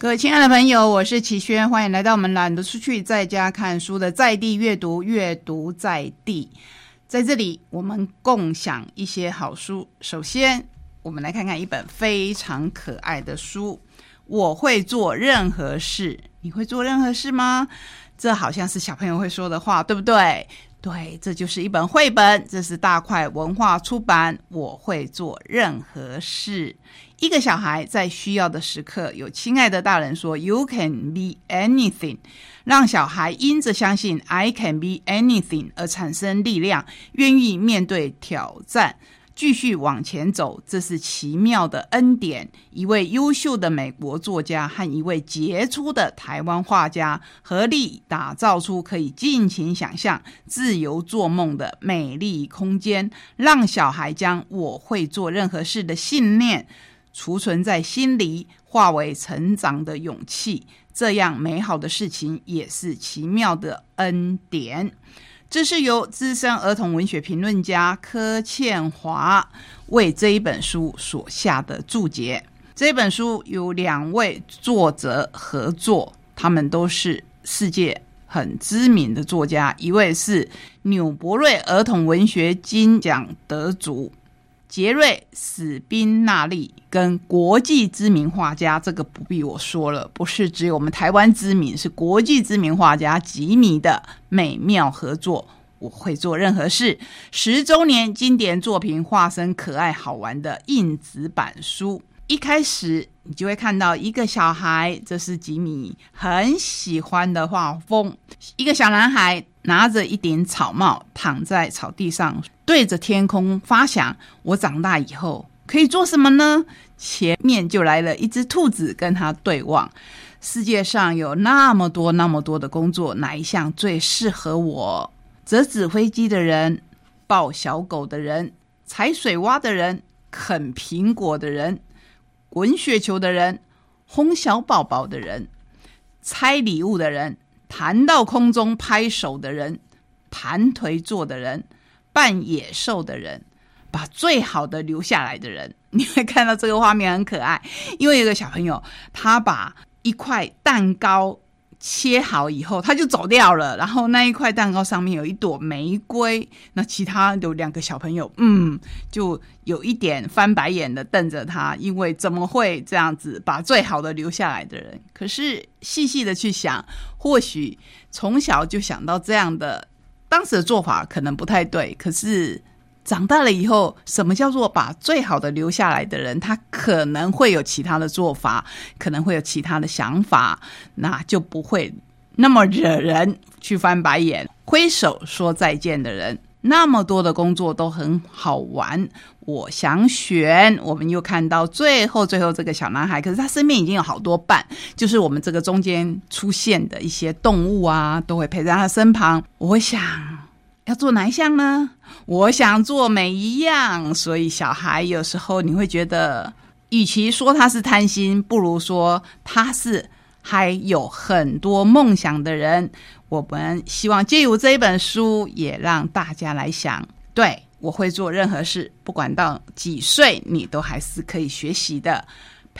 各位亲爱的朋友，我是齐轩，欢迎来到我们懒得出去在家看书的在地阅读，阅读在地。在这里，我们共享一些好书。首先，我们来看看一本非常可爱的书。我会做任何事，你会做任何事吗？这好像是小朋友会说的话，对不对？对，这就是一本绘本，这是大块文化出版。我会做任何事。一个小孩在需要的时刻，有亲爱的大人说 “You can be anything”，让小孩因着相信 “I can be anything” 而产生力量，愿意面对挑战。继续往前走，这是奇妙的恩典。一位优秀的美国作家和一位杰出的台湾画家合力打造出可以尽情想象、自由做梦的美丽空间，让小孩将“我会做任何事”的信念储存在心里，化为成长的勇气。这样美好的事情也是奇妙的恩典。这是由资深儿童文学评论家柯倩华为这一本书所下的注解。这本书有两位作者合作，他们都是世界很知名的作家，一位是纽伯瑞儿童文学金奖得主。杰瑞史宾纳利跟国际知名画家，这个不必我说了，不是只有我们台湾知名，是国际知名画家吉米的美妙合作。我会做任何事，十周年经典作品化身可爱好玩的硬纸板书。一开始你就会看到一个小孩，这是吉米很喜欢的画风。一个小男孩拿着一顶草帽，躺在草地上。对着天空发想，我长大以后可以做什么呢？前面就来了一只兔子跟他对望。世界上有那么多那么多的工作，哪一项最适合我？折纸飞机的人，抱小狗的人，踩水洼的人，啃苹果的人，滚雪球的人，哄小宝宝的人，拆礼物的人，弹到空中拍手的人，盘腿坐的人。扮野兽的人，把最好的留下来的人，你会看到这个画面很可爱。因为有个小朋友，他把一块蛋糕切好以后，他就走掉了。然后那一块蛋糕上面有一朵玫瑰，那其他有两个小朋友，嗯，就有一点翻白眼的瞪着他，因为怎么会这样子把最好的留下来的人？可是细细的去想，或许从小就想到这样的。当时的做法可能不太对，可是长大了以后，什么叫做把最好的留下来的人？他可能会有其他的做法，可能会有其他的想法，那就不会那么惹人去翻白眼、挥手说再见的人。那么多的工作都很好玩，我想选。我们又看到最后，最后这个小男孩，可是他身边已经有好多伴，就是我们这个中间出现的一些动物啊，都会陪在他身旁。我想要做哪一项呢？我想做每一样。所以小孩有时候你会觉得，与其说他是贪心，不如说他是还有很多梦想的人。我们希望借由这一本书，也让大家来想：对我会做任何事，不管到几岁，你都还是可以学习的。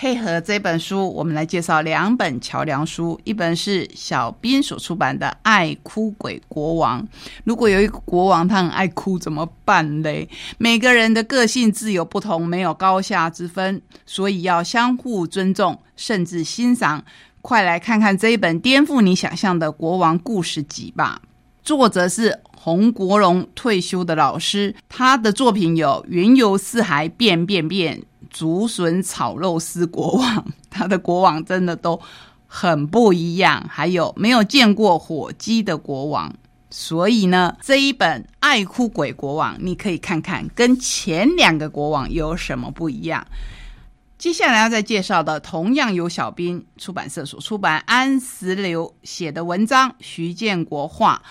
配合这本书，我们来介绍两本桥梁书，一本是小斌所出版的《爱哭鬼国王》。如果有一个国王他很爱哭，怎么办嘞？每个人的个性自有不同，没有高下之分，所以要相互尊重，甚至欣赏。快来看看这一本颠覆你想象的国王故事集吧！作者是洪国荣，退休的老师。他的作品有《云游四海变变变》《竹笋炒肉丝国王》，他的国王真的都很不一样。还有没有见过火鸡的国王？所以呢，这一本《爱哭鬼国王》，你可以看看跟前两个国王有什么不一样。接下来要再介绍的，同样由小兵出版社所出版，安石榴写的文章。徐建国画，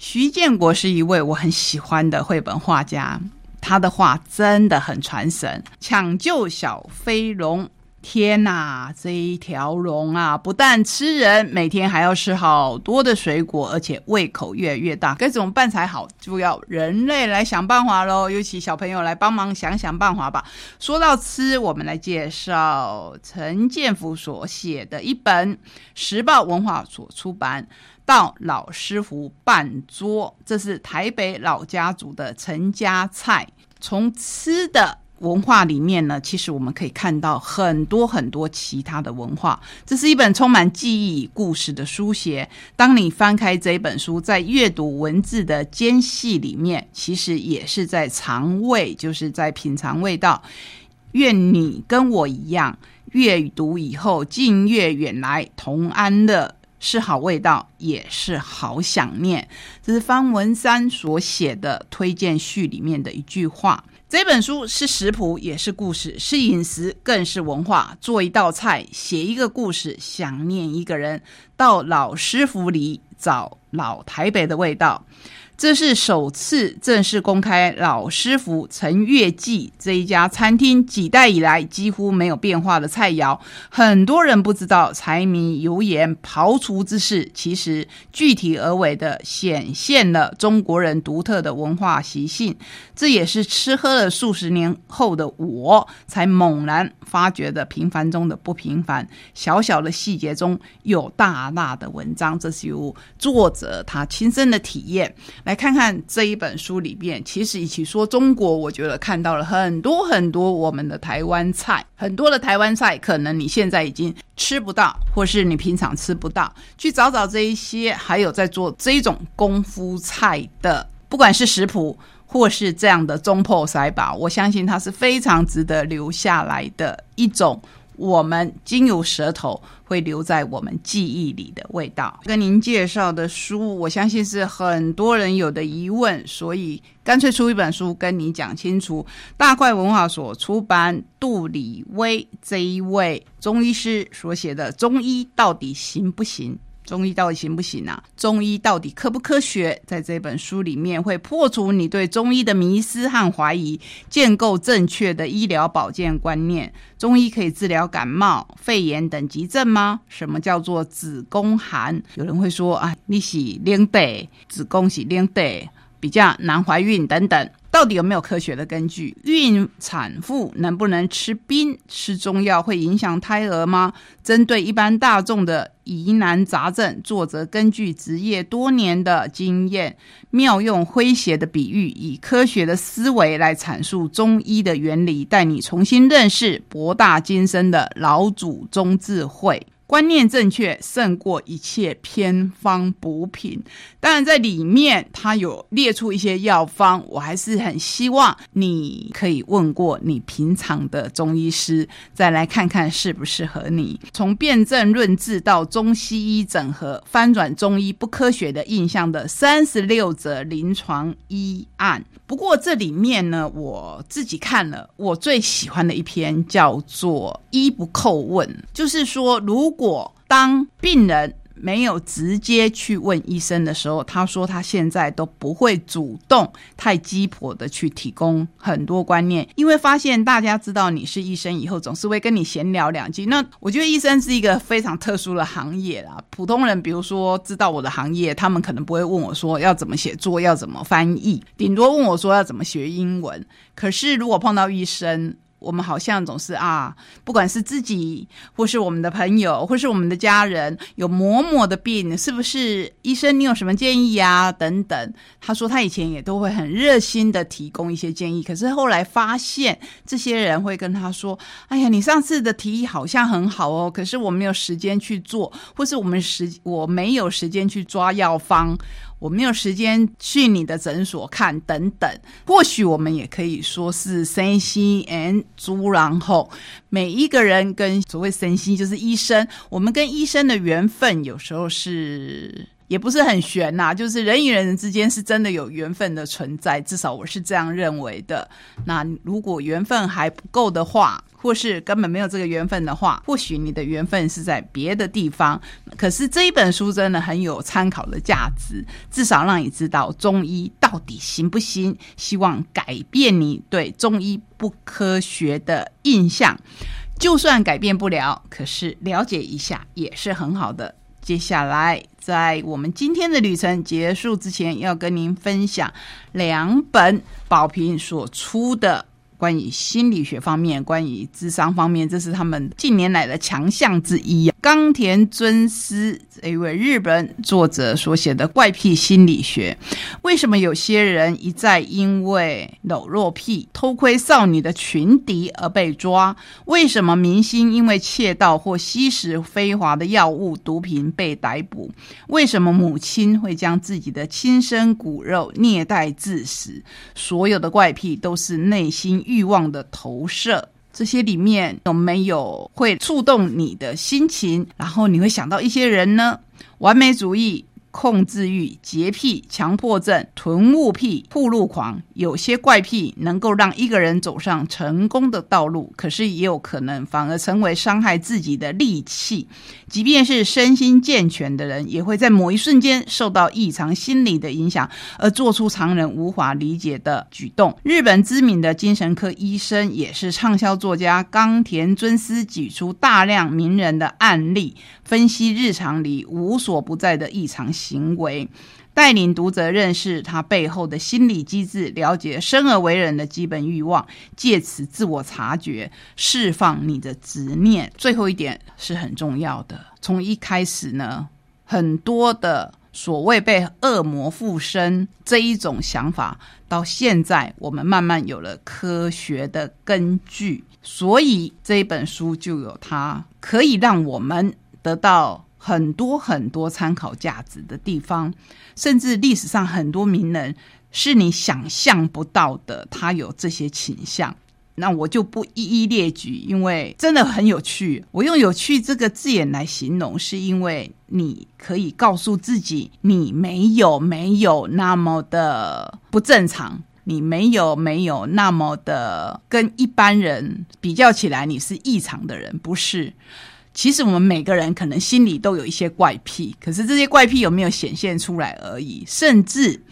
徐建国是一位我很喜欢的绘本画家，他的画真的很传神。抢救小飞龙，天呐，这一条龙啊，不但吃人，每天还要吃好多的水果，而且胃口越来越大，该怎么办才好？就要人类来想办法喽，尤其小朋友来帮忙想想办法吧。说到吃，我们来介绍陈建福所写的一本时报文化所出版《到老师傅办桌》，这是台北老家族的陈家菜，从吃的。文化里面呢，其实我们可以看到很多很多其他的文化。这是一本充满记忆故事的书写。当你翻开这本书，在阅读文字的间隙里面，其实也是在尝味，就是在品尝味道。愿你跟我一样，阅读以后，近月远来同安乐，是好味道，也是好想念。这是方文山所写的推荐序里面的一句话。这本书是食谱，也是故事，是饮食，更是文化。做一道菜，写一个故事，想念一个人，到老师傅里找老台北的味道。这是首次正式公开老师傅陈月记这一家餐厅几代以来几乎没有变化的菜肴。很多人不知道柴米油盐刨除之事，其实具体而为的显现了中国人独特的文化习性。这也是吃喝了数十年后的我才猛然发觉的平凡中的不平凡，小小的细节中有大大的文章。这是由作者他亲身的体验来。来看看这一本书里边，其实一起说中国，我觉得看到了很多很多我们的台湾菜，很多的台湾菜，可能你现在已经吃不到，或是你平常吃不到，去找找这一些，还有在做这种功夫菜的，不管是食谱或是这样的中破塞吧，我相信它是非常值得留下来的一种。我们经由舌头会留在我们记忆里的味道。跟您介绍的书，我相信是很多人有的疑问，所以干脆出一本书跟你讲清楚。大怪文化所出版杜李威这一位中医师所写的《中医到底行不行》。中医到底行不行啊？中医到底科不科学？在这本书里面会破除你对中医的迷思和怀疑，建构正确的医疗保健观念。中医可以治疗感冒、肺炎等急症吗？什么叫做子宫寒？有人会说啊，你是冷得，子宫是冷得，比较难怀孕等等。到底有没有科学的根据？孕产妇能不能吃冰、吃中药会影响胎儿吗？针对一般大众的疑难杂症，作者根据职业多年的经验，妙用诙谐的比喻，以科学的思维来阐述中医的原理，带你重新认识博大精深的老祖宗智慧。观念正确胜过一切偏方补品。当然，在里面它有列出一些药方，我还是很希望你可以问过你平常的中医师，再来看看适不适合你。从辨证论治到中西医整合，翻转中医不科学的印象的三十六则临床医案。不过这里面呢，我自己看了，我最喜欢的一篇叫做“医不叩问”，就是说如果果当病人没有直接去问医生的时候，他说他现在都不会主动太鸡婆的去提供很多观念，因为发现大家知道你是医生以后，总是会跟你闲聊两句。那我觉得医生是一个非常特殊的行业啦，普通人比如说知道我的行业，他们可能不会问我说要怎么写作，要怎么翻译，顶多问我说要怎么学英文。可是如果碰到医生，我们好像总是啊，不管是自己，或是我们的朋友，或是我们的家人，有某某的病，是不是医生？你有什么建议啊？等等。他说他以前也都会很热心的提供一些建议，可是后来发现，这些人会跟他说：“哎呀，你上次的提议好像很好哦，可是我没有时间去做，或是我们时我没有时间去抓药方。”我没有时间去你的诊所看等等，或许我们也可以说是身心 and 猪，然后每一个人跟所谓身心就是医生，我们跟医生的缘分有时候是。也不是很悬呐，就是人与人之间是真的有缘分的存在，至少我是这样认为的。那如果缘分还不够的话，或是根本没有这个缘分的话，或许你的缘分是在别的地方。可是这一本书真的很有参考的价值，至少让你知道中医到底行不行，希望改变你对中医不科学的印象。就算改变不了，可是了解一下也是很好的。接下来，在我们今天的旅程结束之前，要跟您分享两本宝平所出的。关于心理学方面，关于智商方面，这是他们近年来的强项之一。冈田尊司一位日本作者所写的《怪癖心理学》，为什么有些人一再因为裸露癖、偷窥少女的裙底而被抓？为什么明星因为窃盗或吸食非法的药物、毒品被逮捕？为什么母亲会将自己的亲生骨肉虐待致死？所有的怪癖都是内心。欲望的投射，这些里面有没有会触动你的心情？然后你会想到一些人呢？完美主义。控制欲、洁癖、强迫症、囤物癖、铺路狂，有些怪癖能够让一个人走上成功的道路，可是也有可能反而成为伤害自己的利器。即便是身心健全的人，也会在某一瞬间受到异常心理的影响，而做出常人无法理解的举动。日本知名的精神科医生，也是畅销作家冈田尊司，举出大量名人的案例，分析日常里无所不在的异常。行为带领读者认识他背后的心理机制，了解生而为人的基本欲望，借此自我察觉，释放你的执念。最后一点是很重要的。从一开始呢，很多的所谓被恶魔附身这一种想法，到现在我们慢慢有了科学的根据，所以这本书就有它可以让我们得到。很多很多参考价值的地方，甚至历史上很多名人是你想象不到的，他有这些倾向。那我就不一一列举，因为真的很有趣。我用“有趣”这个字眼来形容，是因为你可以告诉自己，你没有没有那么的不正常，你没有没有那么的跟一般人比较起来，你是异常的人，不是。其实我们每个人可能心里都有一些怪癖，可是这些怪癖有没有显现出来而已。甚至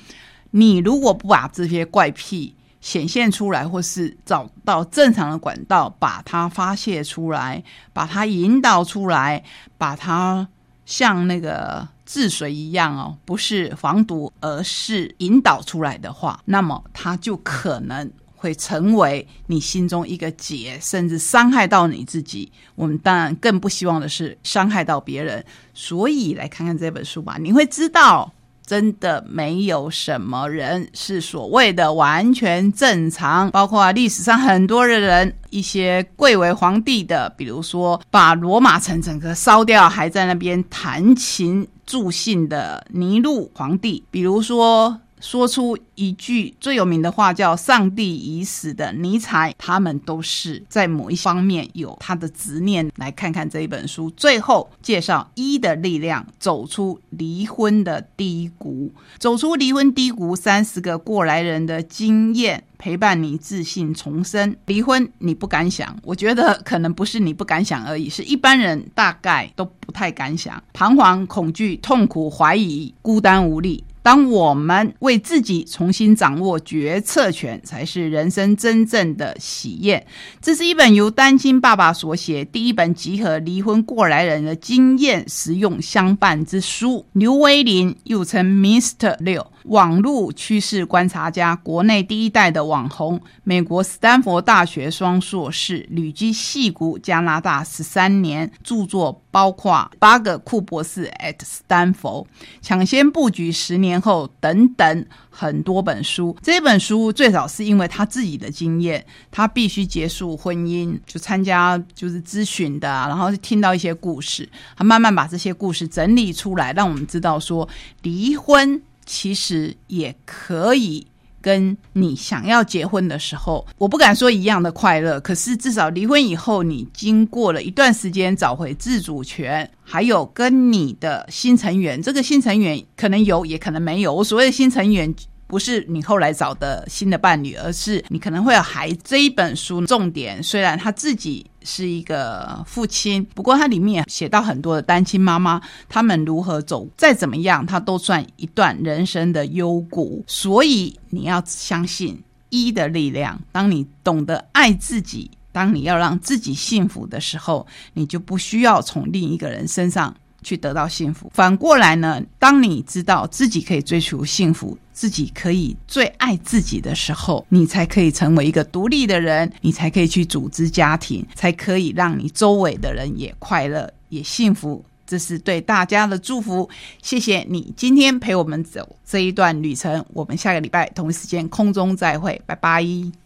你如果不把这些怪癖显现出来，或是找到正常的管道把它发泄出来，把它引导出来，把它像那个治水一样哦，不是防毒，而是引导出来的话，那么它就可能。会成为你心中一个结，甚至伤害到你自己。我们当然更不希望的是伤害到别人。所以来看看这本书吧，你会知道，真的没有什么人是所谓的完全正常。包括历史上很多的人，一些贵为皇帝的，比如说把罗马城整个烧掉，还在那边弹琴助兴的尼禄皇帝，比如说。说出一句最有名的话，叫“上帝已死”的尼采，他们都是在某一方面有他的执念。来看看这一本书，最后介绍一的力量，走出离婚的低谷，走出离婚低谷，三十个过来人的经验，陪伴你自信重生。离婚你不敢想，我觉得可能不是你不敢想而已，是一般人大概都不太敢想，彷徨、恐惧、痛苦、怀疑、孤单无力。当我们为自己重新掌握决策权，才是人生真正的喜宴。这是一本由单亲爸爸所写第一本集合离婚过来人的经验实用相伴之书。刘威林又称 Mr. 六。网络趋势观察家，国内第一代的网红，美国斯坦福大学双硕士，旅居戏谷加拿大十三年，著作包括八个库博士 at 斯坦福，抢先布局十年后等等很多本书。这本书最早是因为他自己的经验，他必须结束婚姻，就参加就是咨询的，然后听到一些故事，他慢慢把这些故事整理出来，让我们知道说离婚。其实也可以跟你想要结婚的时候，我不敢说一样的快乐，可是至少离婚以后，你经过了一段时间找回自主权，还有跟你的新成员，这个新成员可能有，也可能没有。我所谓的新成员。不是你后来找的新的伴侣，而是你可能会有孩子。这一本书重点虽然他自己是一个父亲，不过它里面写到很多的单亲妈妈，他们如何走，再怎么样，他都算一段人生的幽谷。所以你要相信一的力量。当你懂得爱自己，当你要让自己幸福的时候，你就不需要从另一个人身上去得到幸福。反过来呢，当你知道自己可以追求幸福，自己可以最爱自己的时候，你才可以成为一个独立的人，你才可以去组织家庭，才可以让你周围的人也快乐也幸福。这是对大家的祝福，谢谢你今天陪我们走这一段旅程。我们下个礼拜同一时间空中再会，拜拜。